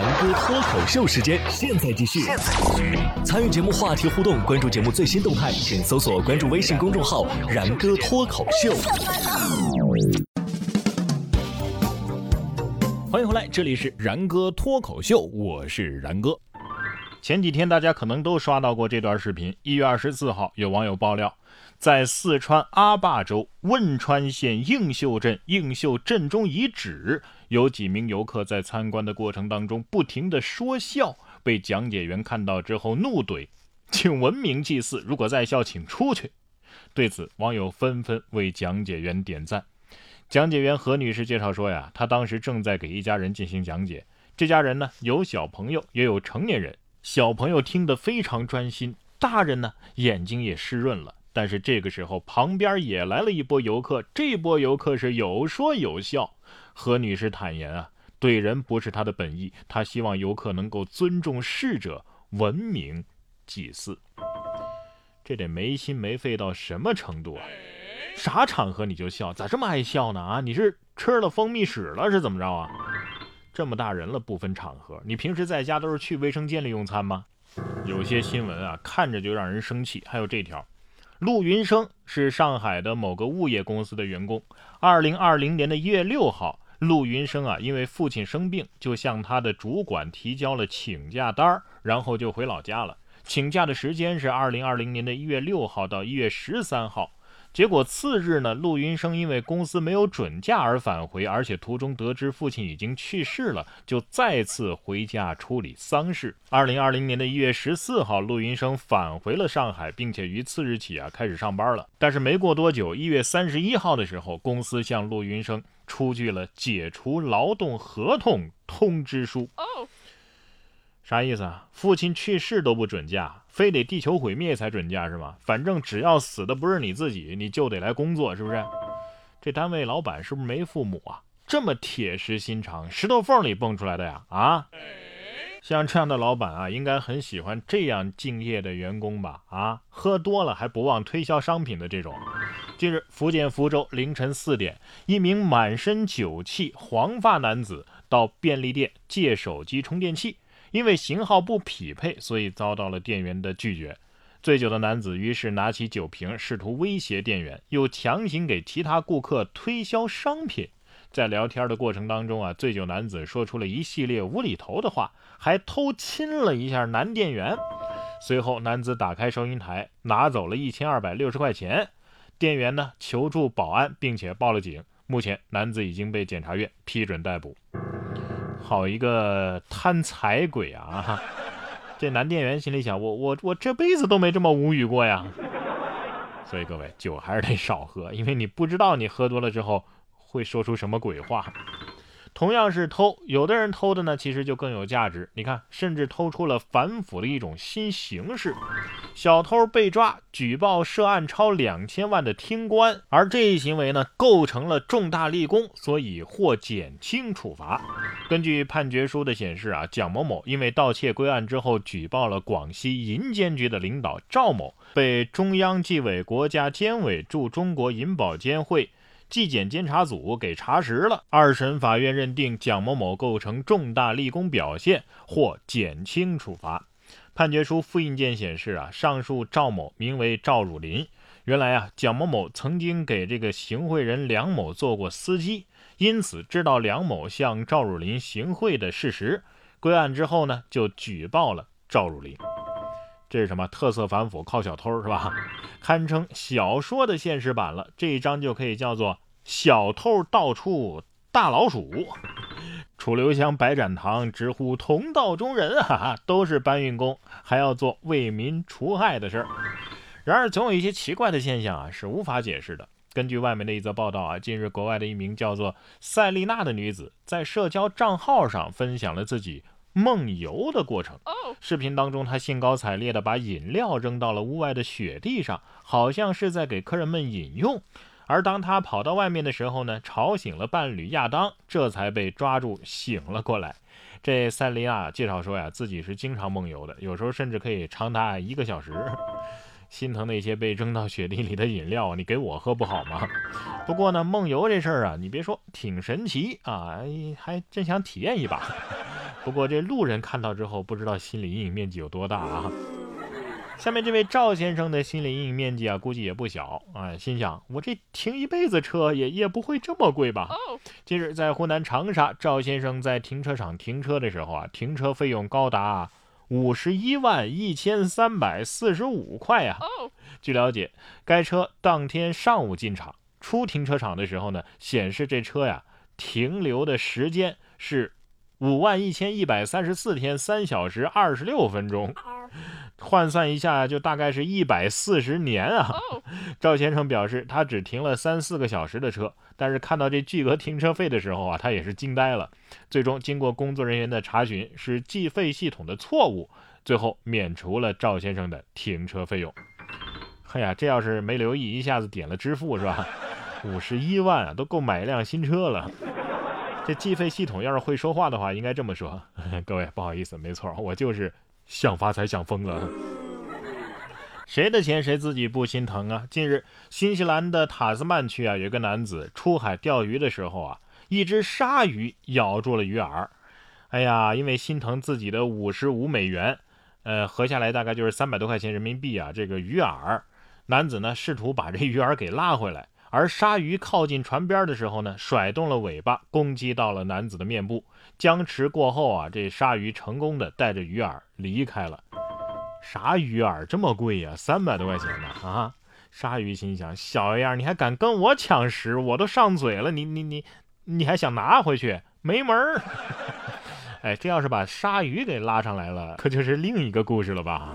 然哥脱口秀时间，现在继续。参与节目话题互动，关注节目最新动态，请搜索关注微信公众号“然哥脱口秀”。欢迎回来，这里是然哥脱口秀，我是然哥。前几天大家可能都刷到过这段视频。一月二十四号，有网友爆料，在四川阿坝州汶川县映秀镇映秀镇中遗址，有几名游客在参观的过程当中不停的说笑，被讲解员看到之后怒怼：“请文明祭祀，如果在笑，请出去。”对此，网友纷纷为讲解员点赞。讲解员何女士介绍说呀，她当时正在给一家人进行讲解，这家人呢有小朋友，也有成年人。小朋友听得非常专心，大人呢眼睛也湿润了。但是这个时候，旁边也来了一波游客，这波游客是有说有笑。何女士坦言啊，怼人不是她的本意，她希望游客能够尊重逝者，文明祭祀。这得没心没肺到什么程度啊？啥场合你就笑？咋这么爱笑呢？啊，你是吃了蜂蜜屎了是怎么着啊？这么大人了不分场合，你平时在家都是去卫生间里用餐吗？有些新闻啊，看着就让人生气。还有这条，陆云生是上海的某个物业公司的员工。二零二零年的一月六号，陆云生啊，因为父亲生病，就向他的主管提交了请假单儿然后就回老家了。请假的时间是二零二零年的一月六号到一月十三号。结果次日呢，陆云生因为公司没有准假而返回，而且途中得知父亲已经去世了，就再次回家处理丧事。二零二零年的一月十四号，陆云生返回了上海，并且于次日起啊开始上班了。但是没过多久，一月三十一号的时候，公司向陆云生出具了解除劳动合同通知书。啥意思啊？父亲去世都不准假，非得地球毁灭才准假是吗？反正只要死的不是你自己，你就得来工作，是不是？这单位老板是不是没父母啊？这么铁石心肠，石头缝里蹦出来的呀？啊？像这样的老板啊，应该很喜欢这样敬业的员工吧？啊？喝多了还不忘推销商品的这种。近日，福建福州凌晨四点，一名满身酒气、黄发男子到便利店借手机充电器。因为型号不匹配，所以遭到了店员的拒绝。醉酒的男子于是拿起酒瓶，试图威胁店员，又强行给其他顾客推销商品。在聊天的过程当中啊，醉酒男子说出了一系列无厘头的话，还偷亲了一下男店员。随后，男子打开收银台，拿走了一千二百六十块钱。店员呢求助保安，并且报了警。目前，男子已经被检察院批准逮捕。好一个贪财鬼啊！这男店员心里想：我我我这辈子都没这么无语过呀。所以各位，酒还是得少喝，因为你不知道你喝多了之后会说出什么鬼话。同样是偷，有的人偷的呢，其实就更有价值。你看，甚至偷出了反腐的一种新形式。小偷被抓，举报涉案超两千万的厅官，而这一行为呢，构成了重大立功，所以获减轻处罚。根据判决书的显示啊，蒋某某因为盗窃归案之后，举报了广西银监局的领导赵某，被中央纪委国家监委驻中国银保监会。纪检监察组给查实了，二审法院认定蒋某某构成重大立功表现，或减轻处罚。判决书复印件显示啊，上述赵某名为赵汝林，原来啊，蒋某某曾经给这个行贿人梁某做过司机，因此知道梁某向赵汝林行贿的事实。归案之后呢，就举报了赵汝林。这是什么特色反腐靠小偷是吧？堪称小说的现实版了。这一章就可以叫做“小偷到处大老鼠”。楚留香、白展堂直呼同道中人啊，都是搬运工，还要做为民除害的事儿。然而，总有一些奇怪的现象啊，是无法解释的。根据外媒的一则报道啊，近日国外的一名叫做塞丽娜的女子在社交账号上分享了自己。梦游的过程。视频当中，他兴高采烈地把饮料扔到了屋外的雪地上，好像是在给客人们饮用。而当他跑到外面的时候呢，吵醒了伴侣亚当，这才被抓住醒了过来。这塞琳娜介绍说呀，自己是经常梦游的，有时候甚至可以长达一个小时。心疼那些被扔到雪地里的饮料，你给我喝不好吗？不过呢，梦游这事儿啊，你别说，挺神奇啊，还真想体验一把。不过这路人看到之后，不知道心理阴影面积有多大啊。下面这位赵先生的心理阴影面积啊，估计也不小啊。心想，我这停一辈子车也也不会这么贵吧？近日，在湖南长沙，赵先生在停车场停车的时候啊，停车费用高达五十一万一千三百四十五块呀。据了解，该车当天上午进场，出停车场的时候呢，显示这车呀停留的时间是五万一千一百三十四天三小时二十六分钟。换算一下，就大概是一百四十年啊！赵先生表示，他只停了三四个小时的车，但是看到这巨额停车费的时候啊，他也是惊呆了。最终经过工作人员的查询，是计费系统的错误，最后免除了赵先生的停车费用。哎呀，这要是没留意，一下子点了支付是吧？五十一万啊，都够买一辆新车了。这计费系统要是会说话的话，应该这么说：各位不好意思，没错，我就是。想发财想疯了，谁的钱谁自己不心疼啊？近日，新西兰的塔斯曼区啊，有个男子出海钓鱼的时候啊，一只鲨鱼咬住了鱼饵。哎呀，因为心疼自己的五十五美元，呃，合下来大概就是三百多块钱人民币啊。这个鱼饵，男子呢试图把这鱼饵给拉回来。而鲨鱼靠近船边的时候呢，甩动了尾巴，攻击到了男子的面部。僵持过后啊，这鲨鱼成功的带着鱼饵离开了。啥鱼饵这么贵呀？三百多块钱呢！啊！鲨鱼心想：小样，你还敢跟我抢食？我都上嘴了，你你你，你还想拿回去？没门儿！哎，这要是把鲨鱼给拉上来了，可就是另一个故事了吧？